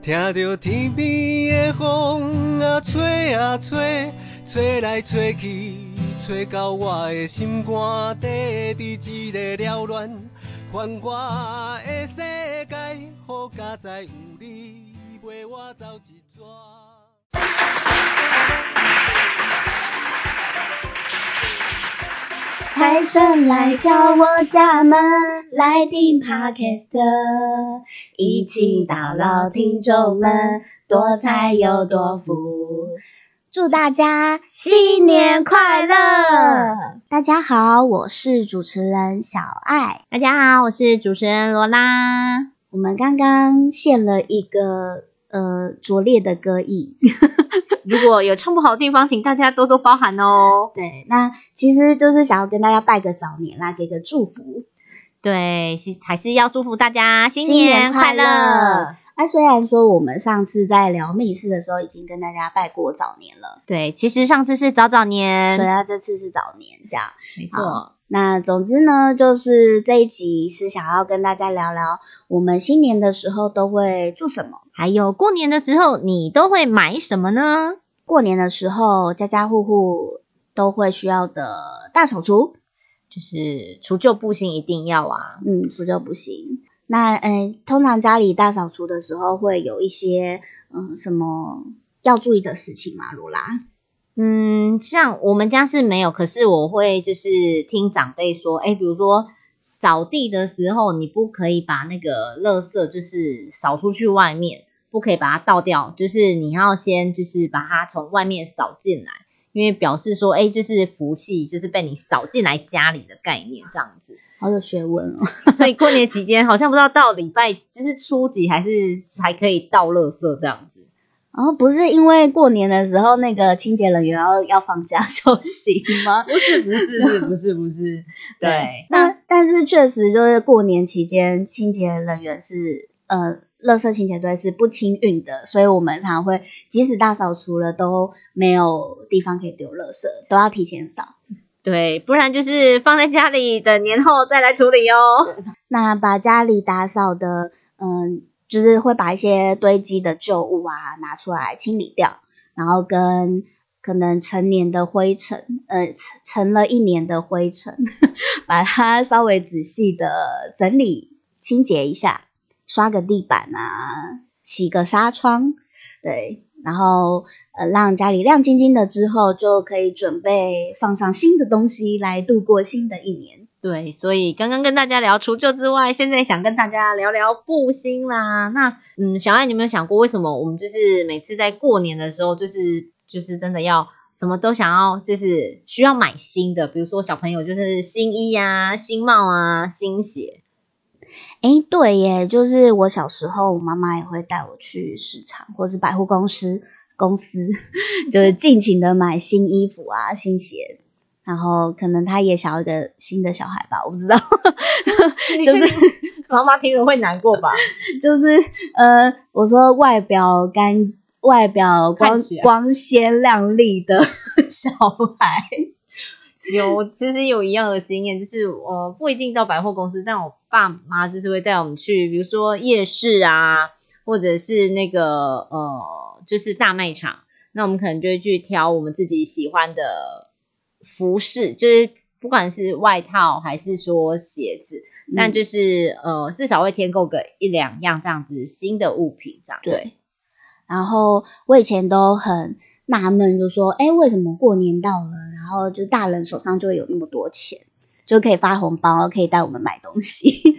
听着天边的风啊吹啊吹，吹来吹去，吹到我的心肝底，伫一个了乱繁华的世界，好佳哉有你陪我走一转。财神来敲我家门，来听 Podcast，一起到老听众们，多财又多福，祝大家新年快乐！大家好，我是主持人小爱，大家好，我是主持人罗拉。我们刚刚献了一个呃拙劣的歌艺。如果有唱不好的地方，请大家多多包涵哦。对，那其实就是想要跟大家拜个早年啦，给个祝福。对，是还是要祝福大家新年快乐。那虽然说我们上次在聊密室的时候已经跟大家拜过早年了，对，其实上次是早早年，所以他这次是早年，这样没错。那总之呢，就是这一集是想要跟大家聊聊我们新年的时候都会做什么，还有过年的时候你都会买什么呢？过年的时候，家家户户都会需要的大扫除，就是除旧布新一定要啊。嗯，除旧布新。那嗯，通常家里大扫除的时候会有一些嗯什么要注意的事情吗？罗拉？嗯，像我们家是没有，可是我会就是听长辈说，哎，比如说扫地的时候，你不可以把那个垃圾就是扫出去外面，不可以把它倒掉，就是你要先就是把它从外面扫进来，因为表示说，哎，就是福气就是被你扫进来家里的概念这样子，好有学问哦。所以过年期间好像不知道到礼拜就是初几还是还可以倒垃圾这样子。然后不是因为过年的时候那个清洁人员要要放假 休息吗？不是不是是不是不是，对。那但是确实就是过年期间清洁人员是呃，垃圾清洁队是不清运的，所以我们常常会即使大扫除了都没有地方可以丢垃圾，都要提前扫。对，不然就是放在家里等年后再来处理哦。那把家里打扫的嗯。就是会把一些堆积的旧物啊拿出来清理掉，然后跟可能成年的灰尘，呃，成了一年的灰尘，把它稍微仔细的整理清洁一下，刷个地板啊，洗个纱窗，对，然后呃让家里亮晶晶的之后，就可以准备放上新的东西来度过新的一年。对，所以刚刚跟大家聊除旧之外，现在想跟大家聊聊布新啦。那嗯，小爱，你有没有想过，为什么我们就是每次在过年的时候，就是就是真的要什么都想要，就是需要买新的？比如说小朋友就是新衣啊、新帽啊、新鞋。哎，对耶，就是我小时候，我妈妈也会带我去市场或是百货公司公司，就是尽情的买新衣服啊、新鞋。然后可能她也想要一个新的小孩吧，我不知道，就是 妈妈听了会难过吧？就是呃，我说外表干、外表光光鲜亮丽的 小孩，有其实有一样的经验，就是我不一定到百货公司，但我爸妈就是会带我们去，比如说夜市啊，或者是那个呃，就是大卖场，那我们可能就会去挑我们自己喜欢的。服饰就是不管是外套还是说鞋子，但就是呃至少会添购个一两样这样子新的物品这样。对。然后我以前都很纳闷，就说：哎，为什么过年到了，然后就大人手上就会有那么多钱，就可以发红包，可以带我们买东西？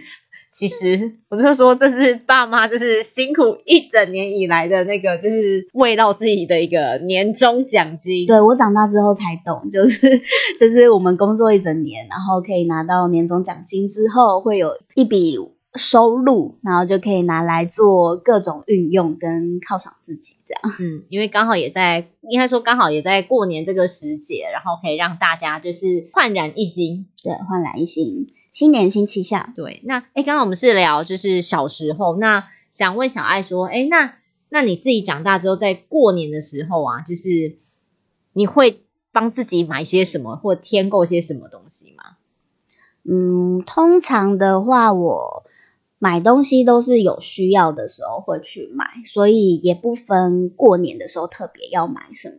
其实我就说，这是爸妈就是辛苦一整年以来的那个，就是为到自己的一个年终奖金。对我长大之后才懂，就是就是我们工作一整年，然后可以拿到年终奖金之后，会有一笔收入，然后就可以拿来做各种运用跟犒赏自己这样。嗯，因为刚好也在，应该说刚好也在过年这个时节，然后可以让大家就是焕然一新。对，焕然一新。新年新气象，对。那哎，刚刚我们是聊就是小时候，那想问小爱说，哎，那那你自己长大之后，在过年的时候啊，就是你会帮自己买些什么，或添购些什么东西吗？嗯，通常的话，我买东西都是有需要的时候会去买，所以也不分过年的时候特别要买什么。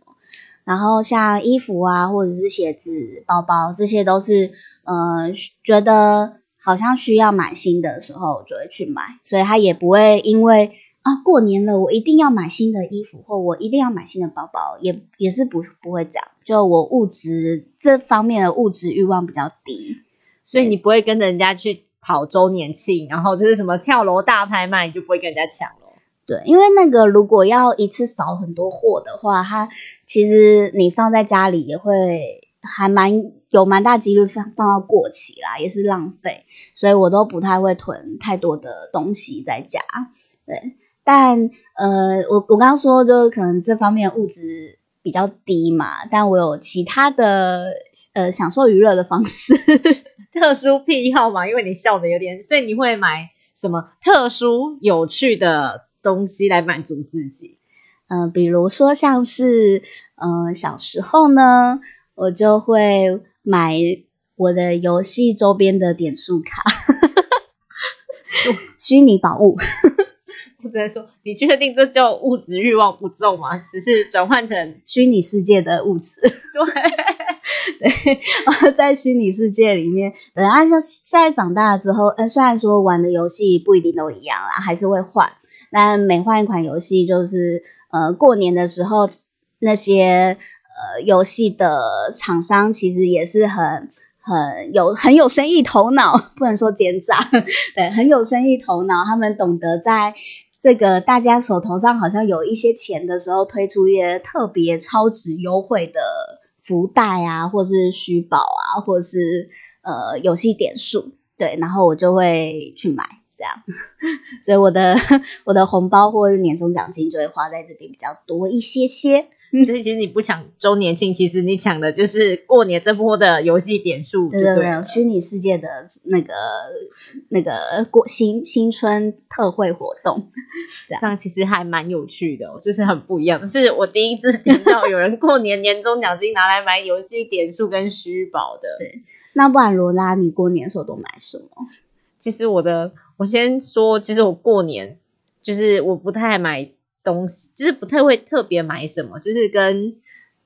然后像衣服啊，或者是鞋子、包包，这些都是呃觉得好像需要买新的时候就会去买，所以他也不会因为啊过年了我一定要买新的衣服，或我一定要买新的包包，也也是不不会这样。就我物质这方面的物质欲望比较低，所以你不会跟着人家去跑周年庆，然后就是什么跳楼大拍卖，你就不会跟人家抢了。对，因为那个如果要一次扫很多货的话，它其实你放在家里也会还蛮有蛮大几率放放到过期啦，也是浪费，所以我都不太会囤太多的东西在家。对，但呃，我我刚刚说就是可能这方面物质比较低嘛，但我有其他的呃享受娱乐的方式，特殊癖好嘛，因为你笑的有点，所以你会买什么特殊有趣的？东西来满足自己，嗯，比如说像是，嗯，小时候呢，我就会买我的游戏周边的点数卡，虚拟宝物。我在说，你确定这叫物质欲望不重吗？只是转换成虚拟世界的物质。对，对，在虚拟世界里面，等下像现在长大了之后，呃，虽然说玩的游戏不一定都一样啦，还是会换。那每换一款游戏，就是呃过年的时候，那些呃游戏的厂商其实也是很很有很有生意头脑，不能说奸诈，对，很有生意头脑。他们懂得在这个大家手头上好像有一些钱的时候，推出一些特别超值优惠的福袋啊，或是虚宝啊，或是呃游戏点数，对，然后我就会去买。这样，所以我的 我的红包或者是年终奖金就会花在这边比较多一些些。所以其实你不抢周年庆，其实你抢的就是过年这波的游戏点数，对对对，虚拟世界的那个那个过新新春特惠活动，这样其实还蛮有趣的，就是很不一样。是我第一次听到有人过年年终奖金拿来买游戏点数跟虚宝的。对，那不然罗拉，你过年的时候都买什么？其实我的。我先说，其实我过年就是我不太买东西，就是不太会特别买什么，就是跟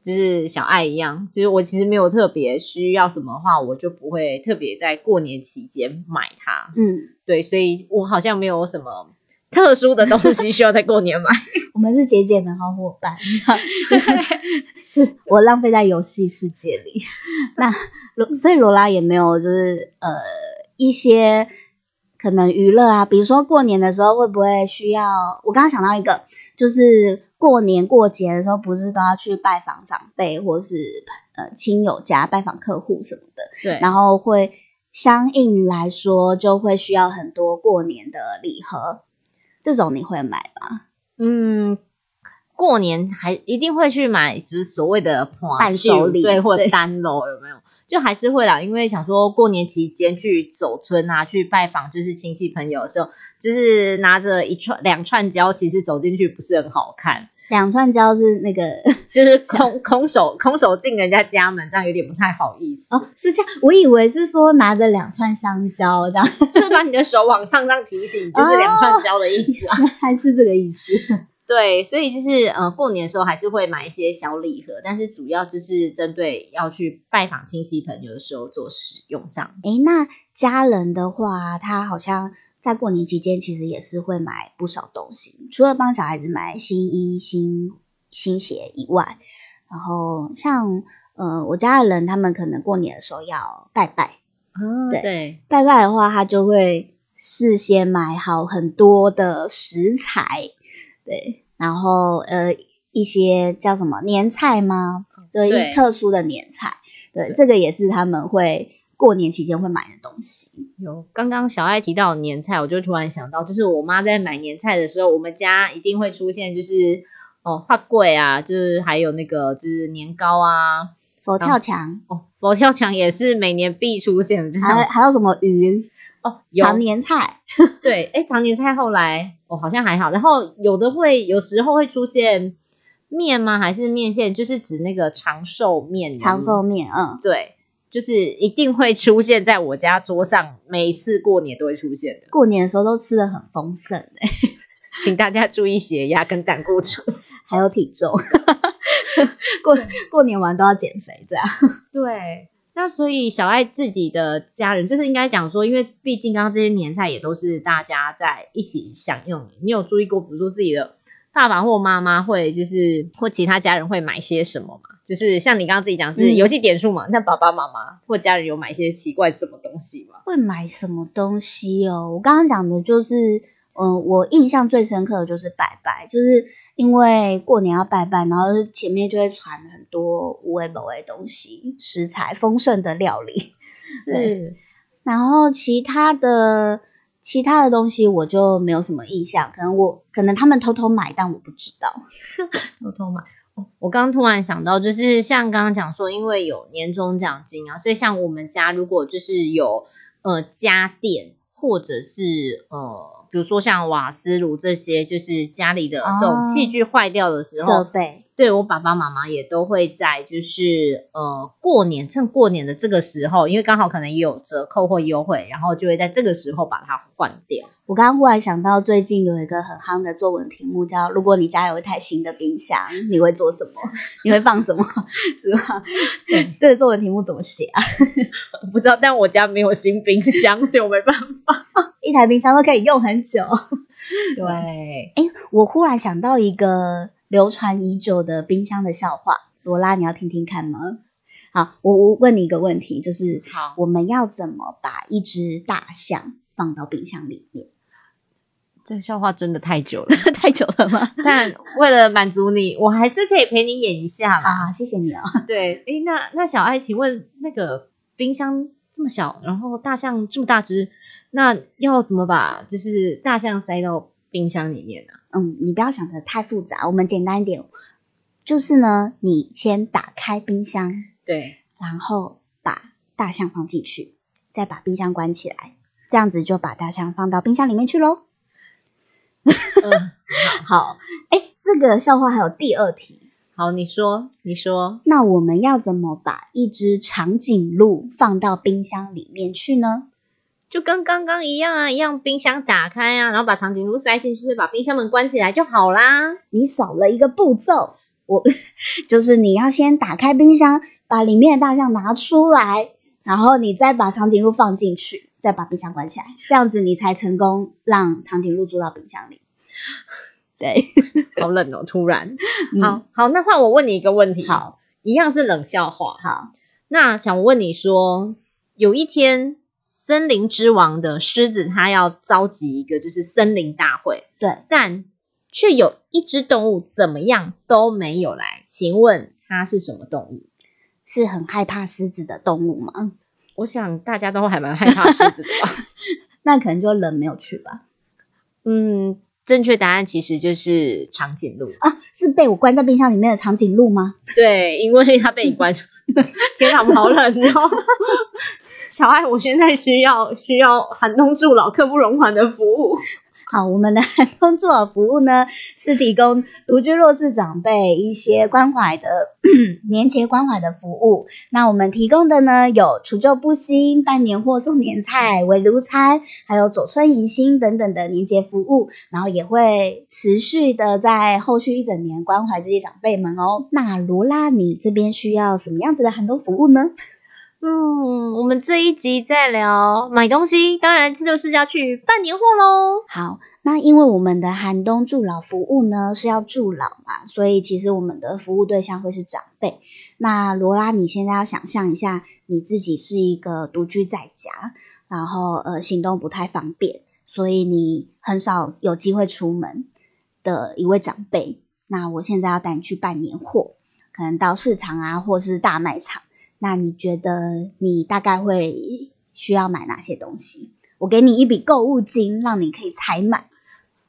就是小爱一样，就是我其实没有特别需要什么话，我就不会特别在过年期间买它。嗯，对，所以我好像没有什么特殊的东西需要在过年买。我们是节俭的好伙伴，我浪费在游戏世界里。那罗，所以罗拉也没有，就是呃一些。可能娱乐啊，比如说过年的时候会不会需要？我刚刚想到一个，就是过年过节的时候，不是都要去拜访长辈或是呃亲友家拜访客户什么的？对。然后会相应来说，就会需要很多过年的礼盒，这种你会买吗？嗯，过年还一定会去买，就是所谓的伴手礼，对，或者单楼有没有？就还是会啦，因为想说过年期间去走村啊，去拜访就是亲戚朋友的时候，就是拿着一串两串胶，其实走进去不是很好看。两串胶是那个，就是 空空手空手进人家家门，这样有点不太好意思。哦，是这样，我以为是说拿着两串香蕉，这样就是把你的手往上这样提醒，就是两串胶的意思啊，还是这个意思。对，所以就是呃，过年的时候还是会买一些小礼盒，但是主要就是针对要去拜访亲戚朋友的时候做使用这样。哎，那家人的话，他好像在过年期间其实也是会买不少东西，除了帮小孩子买新衣、新新鞋以外，然后像呃我家的人，他们可能过年的时候要拜拜，哦，对，拜拜的话，他就会事先买好很多的食材。对，然后呃，一些叫什么年菜吗？对，特殊的年菜，对，这个也是他们会过年期间会买的东西。有，刚刚小爱提到年菜，我就突然想到，就是我妈在买年菜的时候，我们家一定会出现，就是哦，花柜啊，就是还有那个就是年糕啊，佛跳墙哦，佛跳墙也是每年必出现的，还还有什么鱼？哦，常年菜，对，哎，常年菜后来哦，好像还好，然后有的会有时候会出现面吗？还是面线？就是指那个长寿面，长寿面，嗯，对，就是一定会出现在我家桌上，每一次过年都会出现的。过年的时候都吃的很丰盛哎、请大家注意血压跟胆固醇。还有体重。过过年完都要减肥，这样。对，那所以小爱自己的家人，就是应该讲说，因为毕竟刚刚这些年菜也都是大家在一起享用的。你有注意过，比如说自己的爸爸或妈妈会，就是或其他家人会买些什么吗？就是像你刚刚自己讲是嗯游戏点数嘛，那爸爸妈妈或家人有买一些奇怪什么东西吗？会买什么东西哦？我刚刚讲的就是，嗯、我印象最深刻的就是拜拜，就是因为过年要拜拜，然后前面就会传很多无为某为的东西，食材丰盛的料理，是然后其他的其他的东西我就没有什么印象，可能我可能他们偷偷买，但我不知道。偷偷买。哦我刚刚突然想到，就是像刚刚讲说，因为有年终奖金啊，所以像我们家如果就是有呃家电或者是呃，比如说像瓦斯炉这些，就是家里的这种哦。器具坏掉的时设候，备对我爸爸妈妈也都会在就是呃过年趁过年的这个时候，因为刚好可能也有折扣或优惠，然后就会在这个时候把它换掉。我刚刚忽然想到，最近有一个很夯的作文题目叫“如果你家有一台新的冰箱，你会做什么？你会放什么？” 是吧？对，这个作文题目怎么写啊？我不知道，但我家没有新冰箱，所以我没办法。一台冰箱都可以用很久。对。哎，我忽然想到一个流传已久的冰箱的笑话，罗拉，你要听听看吗？好，我我问你一个问题，就是好我们要怎么把一只大象放到冰箱里面？这个笑话真的太久了，太久了吗？但为了满足你，我还是可以陪你演一下嘛。啊，谢谢你哦。对，诶，那那小爱，请问那个冰箱这么小，然后大象这么大只，那要怎么把就是大象塞到冰箱里面呢、嗯，你不要想的太复杂，我们简单一点，就是呢，你先打开冰箱，对，然后把大象放进去，再把冰箱关起来，这样子就把大象放到冰箱里面去喽。嗯，好，哎，这个笑话还有第二题，好，你说，你说，那我们要怎么把一只长颈鹿放到冰箱里面去呢？就跟刚刚一样啊，一样冰箱打开啊，然后把长颈鹿塞进去，把冰箱门关起来就好啦。你少了一个步骤，我 就是你要先打开冰箱，把里面的大象拿出来，然后你再把长颈鹿放进去，再把冰箱关起来，这样子你才成功让长颈鹿住到冰箱里。对，好冷哦，突然。嗯好好，那换我问你一个问题，，好一样是冷笑话。好，那想问你说，有一天森林之王的狮子，它要召集一个就是森林大会，对，但却有一只动物怎么样都没有来，请问它是什么动物？是很害怕狮子的动物吗？我想大家都还蛮害怕狮子的吧。那可能就人没有去吧。嗯，正确答案其实就是长颈鹿。啊，是被我关在冰箱里面的长颈鹿吗？对，因为它被你关住。天哪，我好冷哦！小爱，我现在需要需要寒冬助老、刻不容缓的服务。好，我们的寒冬助老服务呢，是提供独居弱势长辈一些关怀的 年节关怀的服务。那我们提供的呢，有除旧布新、办年货送年菜、围炉餐，还有走村迎新等等的年节服务。然后也会持续的在后续一整年关怀这些长辈们哦。那罗拉，你这边需要什么样子的寒冬服务呢？嗯，我们这一集在聊买东西，当然这就是要去办年货喽。好，那因为我们的寒冬助老服务呢是要助老嘛，所以其实我们的服务对象会是长辈。那罗拉，你现在要想象一下，你自己是一个独居在家，然后呃行动不太方便，所以你很少有机会出门的一位长辈。那我现在要带你去办年货，可能到市场啊，或是大卖场。那你觉得你大概会需要买哪些东西？我给你一笔购物金，让你可以采买。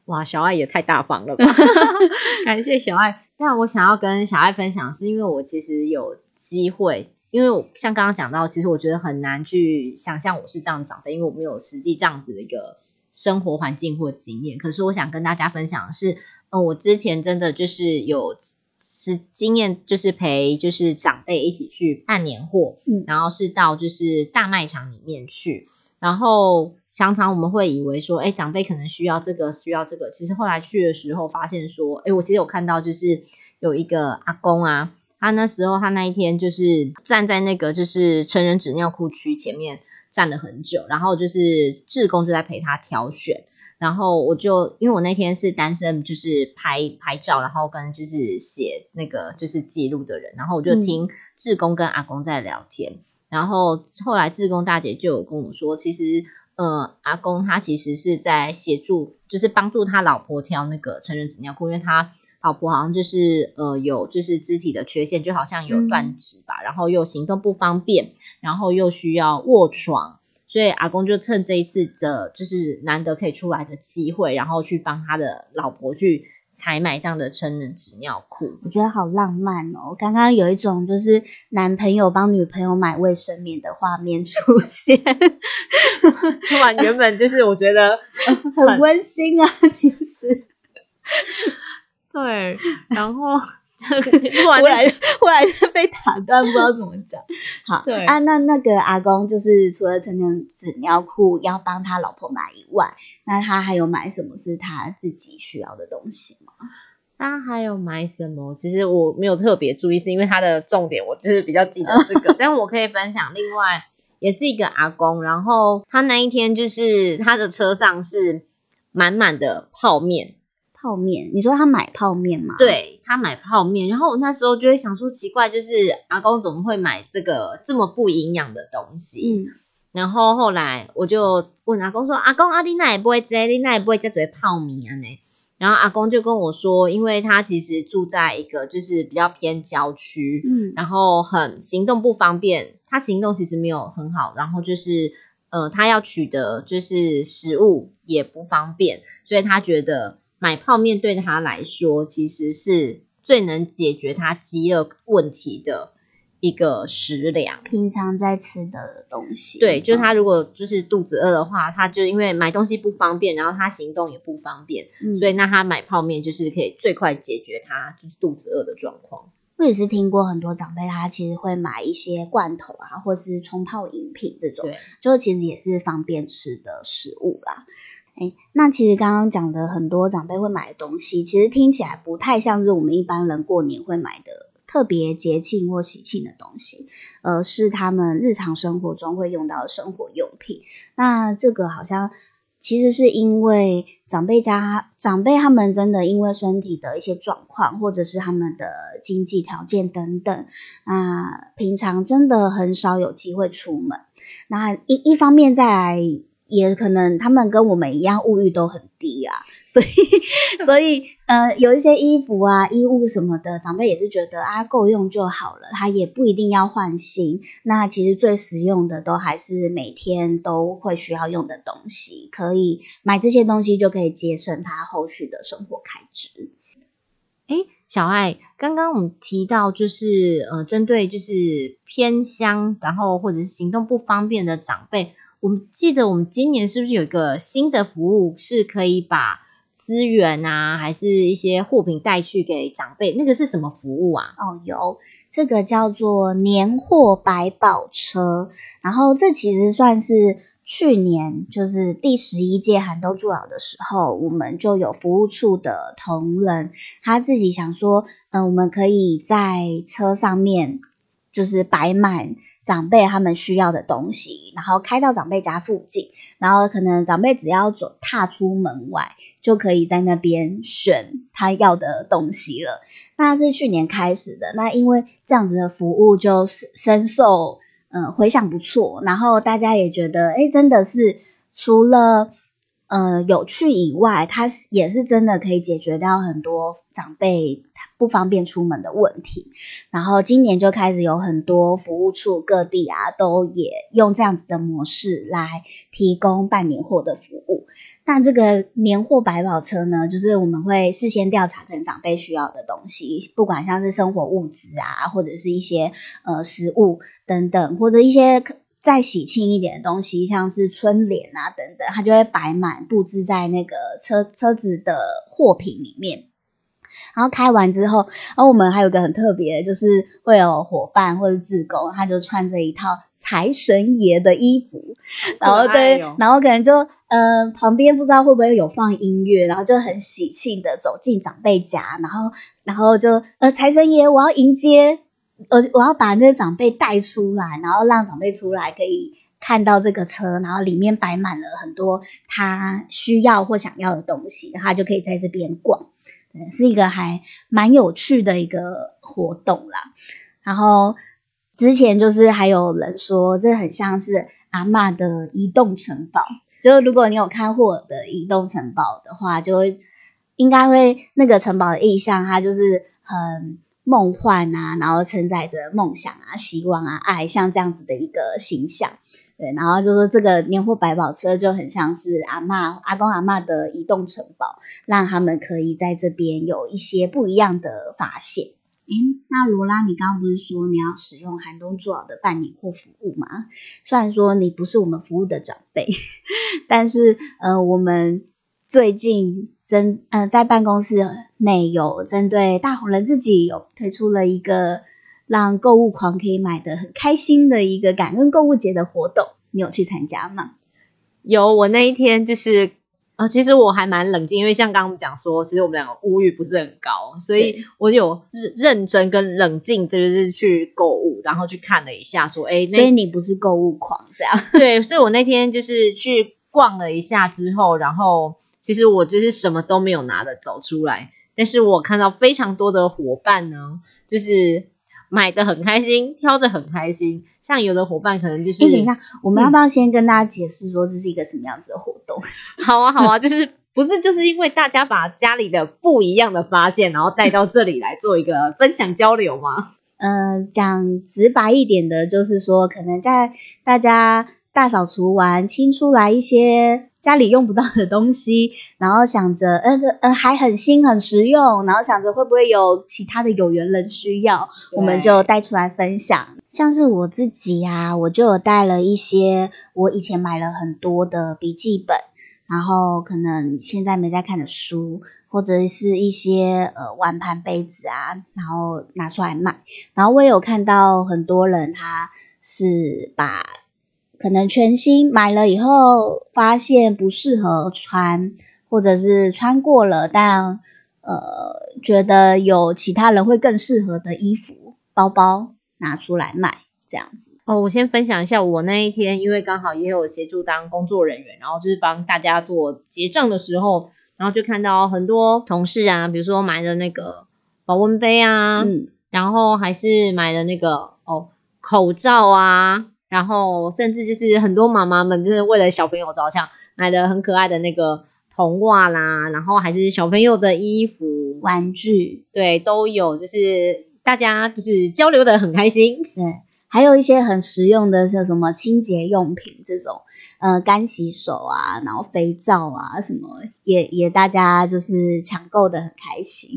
哇，小爱也太大方了吧！感谢小爱。但我想要跟小爱分享，是因为我其实有机会，因为我像刚刚讲到，其实我觉得很难去想象我是这样长的，因为我没有实际这样子的一个生活环境或经验。可是我想跟大家分享的是，嗯，我之前真的就是有是经验就是陪就是长辈一起去办年货，嗯然后是到就是大卖场里面去，然后常常我们会以为说，哎，长辈可能需要这个需要这个，其实后来去的时候发现说，哎，我其实有看到就是有一个阿公啊，他那时候他那一天就是站在那个就是成人纸尿裤区前面站了很久，然后就是志工就在陪他挑选。然后我就因为我那天是单身，就是拍拍照，然后跟就是写那个就是记录的人，然后我就嗯听志工跟阿公在聊天，然后后来志工大姐就有跟我说，其实呃阿公他其实是在协助，就是帮助他老婆挑那个成人纸尿裤，因为他老婆好像就是呃有就是肢体的缺陷，就好像有断指吧，然后又行动不方便，然后又需要卧床。所以阿公就趁这一次的，就是难得可以出来的机会，然后去帮他的老婆去采买这样的成人纸尿裤。我觉得好浪漫哦！刚刚有一种就是男朋友帮女朋友买卫生棉的画面出现，突然原本就是我觉得 很温馨啊。其实 对，然后 忽然忽然被打断，不知道怎么讲。好，对啊，那那个阿公就是除了成人纸尿裤要帮他老婆买以外，那他还有买什么是他自己需要的东西吗？他还有买什么？其实我没有特别注意，是因为他的重点我就是比较记得这个，但我可以分享另外也是一个阿公，然后他那一天就是他的车上是满满的泡面。泡面，你说他买泡面吗？，对他买泡面，然后我那时候就会想说，奇怪，就是阿公怎么会买这个这么不营养的东西？嗯，然后后来我就问阿公说：“阿公，阿弟那也不会这，你那也不会这嘴泡面啊呢？”然后阿公就跟我说，因为他其实住在一个就是比较偏郊区，嗯然后很行动不方便，他行动其实没有很好，然后就是呃，他要取得就是食物也不方便，所以他觉得买泡面对他来说其实是最能解决他饥饿问题的一个食粮。平常在吃的东西。对，就是嗯他如果就是肚子饿的话，他就因为买东西不方便，然后他行动也不方便，嗯所以那他买泡面就是可以最快解决他就是肚子饿的状况。我也是听过很多长辈，他其实会买一些罐头啊，或是冲泡饮品这种，对，就其实也是方便吃的食物啦。哎，那其实刚刚讲的很多长辈会买的东西，其实听起来不太像是我们一般人过年会买的特别节庆或喜庆的东西，而是他们日常生活中会用到的生活用品。那这个好像其实是因为长辈家长辈他们真的因为身体的一些状况，或者是他们的经济条件等等，那平常真的很少有机会出门。那一一方面再来，也可能他们跟我们一样物欲都很低啊，所以 所以呃，有一些衣服啊、衣物什么的，长辈也是觉得啊够用就好了，他也不一定要换新。那其实最实用的都还是每天都会需要用的东西，可以买这些东西就可以节省他后续的生活开支。诶，小爱，刚刚我们提到就是呃，针对就是偏乡，然后或者是行动不方便的长辈，我们记得我们今年是不是有一个新的服务，是可以把资源啊，还是一些货品带去给长辈？那个是什么服务啊？哦，有这个叫做年货百宝车，然后这其实算是去年就是第十一届寒冬助老的时候，我们就有服务处的同仁，他自己想说，嗯、我们可以在车上面就是摆满长辈他们需要的东西，然后开到长辈家附近，然后可能长辈只要走踏出门外，就可以在那边选他要的东西了。那是去年开始的，那因为这样子的服务就深受呃回响不错，然后大家也觉得，哎，真的是除了呃有趣以外，它也是真的可以解决掉很多长辈不方便出门的问题。然后今年就开始有很多服务处各地啊，都也用这样子的模式来提供办年货的服务。那这个年货百宝车呢，就是我们会事先调查可能长辈需要的东西，不管像是生活物资啊，或者是一些呃食物等等，或者一些再喜庆一点的东西，像是春联啊等等，它就会摆满布置在那个车车子的货品里面。然后开完之后，然后我们还有个很特别的，就是会有伙伴或者志工，他就穿着一套财神爷的衣服，然后对，然后可能就呃旁边不知道会不会有放音乐，然后就很喜庆的走进长辈家，然后然后就呃财神爷，我要迎接，我我要把那个长辈带出来，然后让长辈出来可以看到这个车，然后里面摆满了很多他需要或想要的东西，他就可以在这边逛。是一个还蛮有趣的一个活动啦。然后之前就是还有人说，这很像是阿妈的移动城堡。就是如果你有看霍尔的移动城堡的话，就会应该会那个城堡的意象，它就是很梦幻啊，然后承载着梦想啊、希望啊、爱，像这样子的一个形象。对，然后就说这个年货百宝车就很像是阿妈、阿公、阿妈的移动城堡，让他们可以在这边有一些不一样的发现。诶，那罗拉，你刚刚不是说你要使用寒冬做好的办理或服务吗？虽然说你不是我们服务的长辈，但是呃，我们最近针呃在办公室内有针对大红人自己有推出了一个。让购物狂可以买的很开心的一个感恩购物节的活动，你有去参加吗？有，我那一天就是啊，其实我还蛮冷静，因为像刚刚讲说，其实我们两个物欲不是很高，所以我有认认真跟冷静，就是去购物，然后去看了一下，说，哎，所以你不是购物狂这样？对，所以我那天就是去逛了一下之后，然后其实我就是什么都没有拿的走出来，但是我看到非常多的伙伴呢，就是。买的很开心，挑的很开心。像有的伙伴可能就是……哎，等一下，我们要不要先跟大家解释说这是一个什么样子的活动？好啊，好啊，就是不是就是因为大家把家里的不一样的发现，然后带到这里来做一个分享交流吗？嗯，讲直白一点的，就是说可能在大家大扫除完，清出来一些。家里用不到的东西，然后想着，呃呃，还很新很实用，然后想着会不会有其他的有缘人需要，我们就带出来分享。像是我自己呀，我就有带了一些我以前买了很多的笔记本，然后可能现在没在看的书，或者是一些呃碗盘杯子啊，然后拿出来卖。然后我也有看到很多人，他是把。可能全新买了以后，发现不适合穿，或者是穿过了，但呃觉得有其他人会更适合的衣服、包包拿出来卖，这样子。哦，我先分享一下，我那一天因为刚好也有协助当工作人员，然后就是帮大家做结账的时候，然后就看到很多同事啊，比如说买的那个保温杯啊，嗯，然后还是买的那个哦口罩啊。然后，甚至就是很多妈妈们，就是为了小朋友着想，买的很可爱的那个童袜啦，然后还是小朋友的衣服、玩具，对，都有，就是大家就是交流的很开心。对，还有一些很实用的，像什么清洁用品这种。呃，干洗手啊，然后肥皂啊，什么也也大家就是抢购的很开心。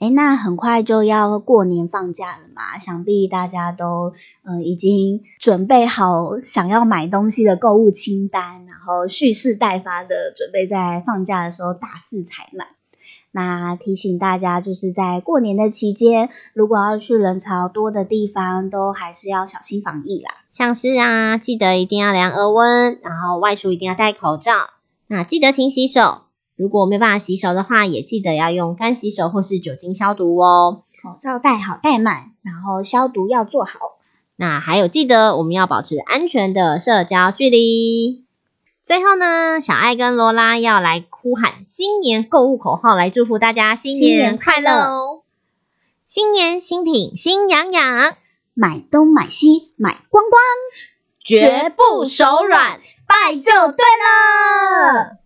哎，那很快就要过年放假了嘛，想必大家都呃已经准备好想要买东西的购物清单，然后蓄势待发的准备在放假的时候大肆采买。那提醒大家，就是在过年的期间，如果要去人潮多的地方，都还是要小心防疫啦。像是啊，记得一定要量额温，然后外出一定要戴口罩。那记得勤洗手，如果没办法洗手的话，也记得要用干洗手或是酒精消毒哦。口罩戴好戴满，然后消毒要做好。那还有记得我们要保持安全的社交距离。最后呢，小爱跟罗拉要来呼喊新年购物口号，来祝福大家新年快乐哦！新年新品心痒痒，买东买西买光光，绝不手软，拜就对了。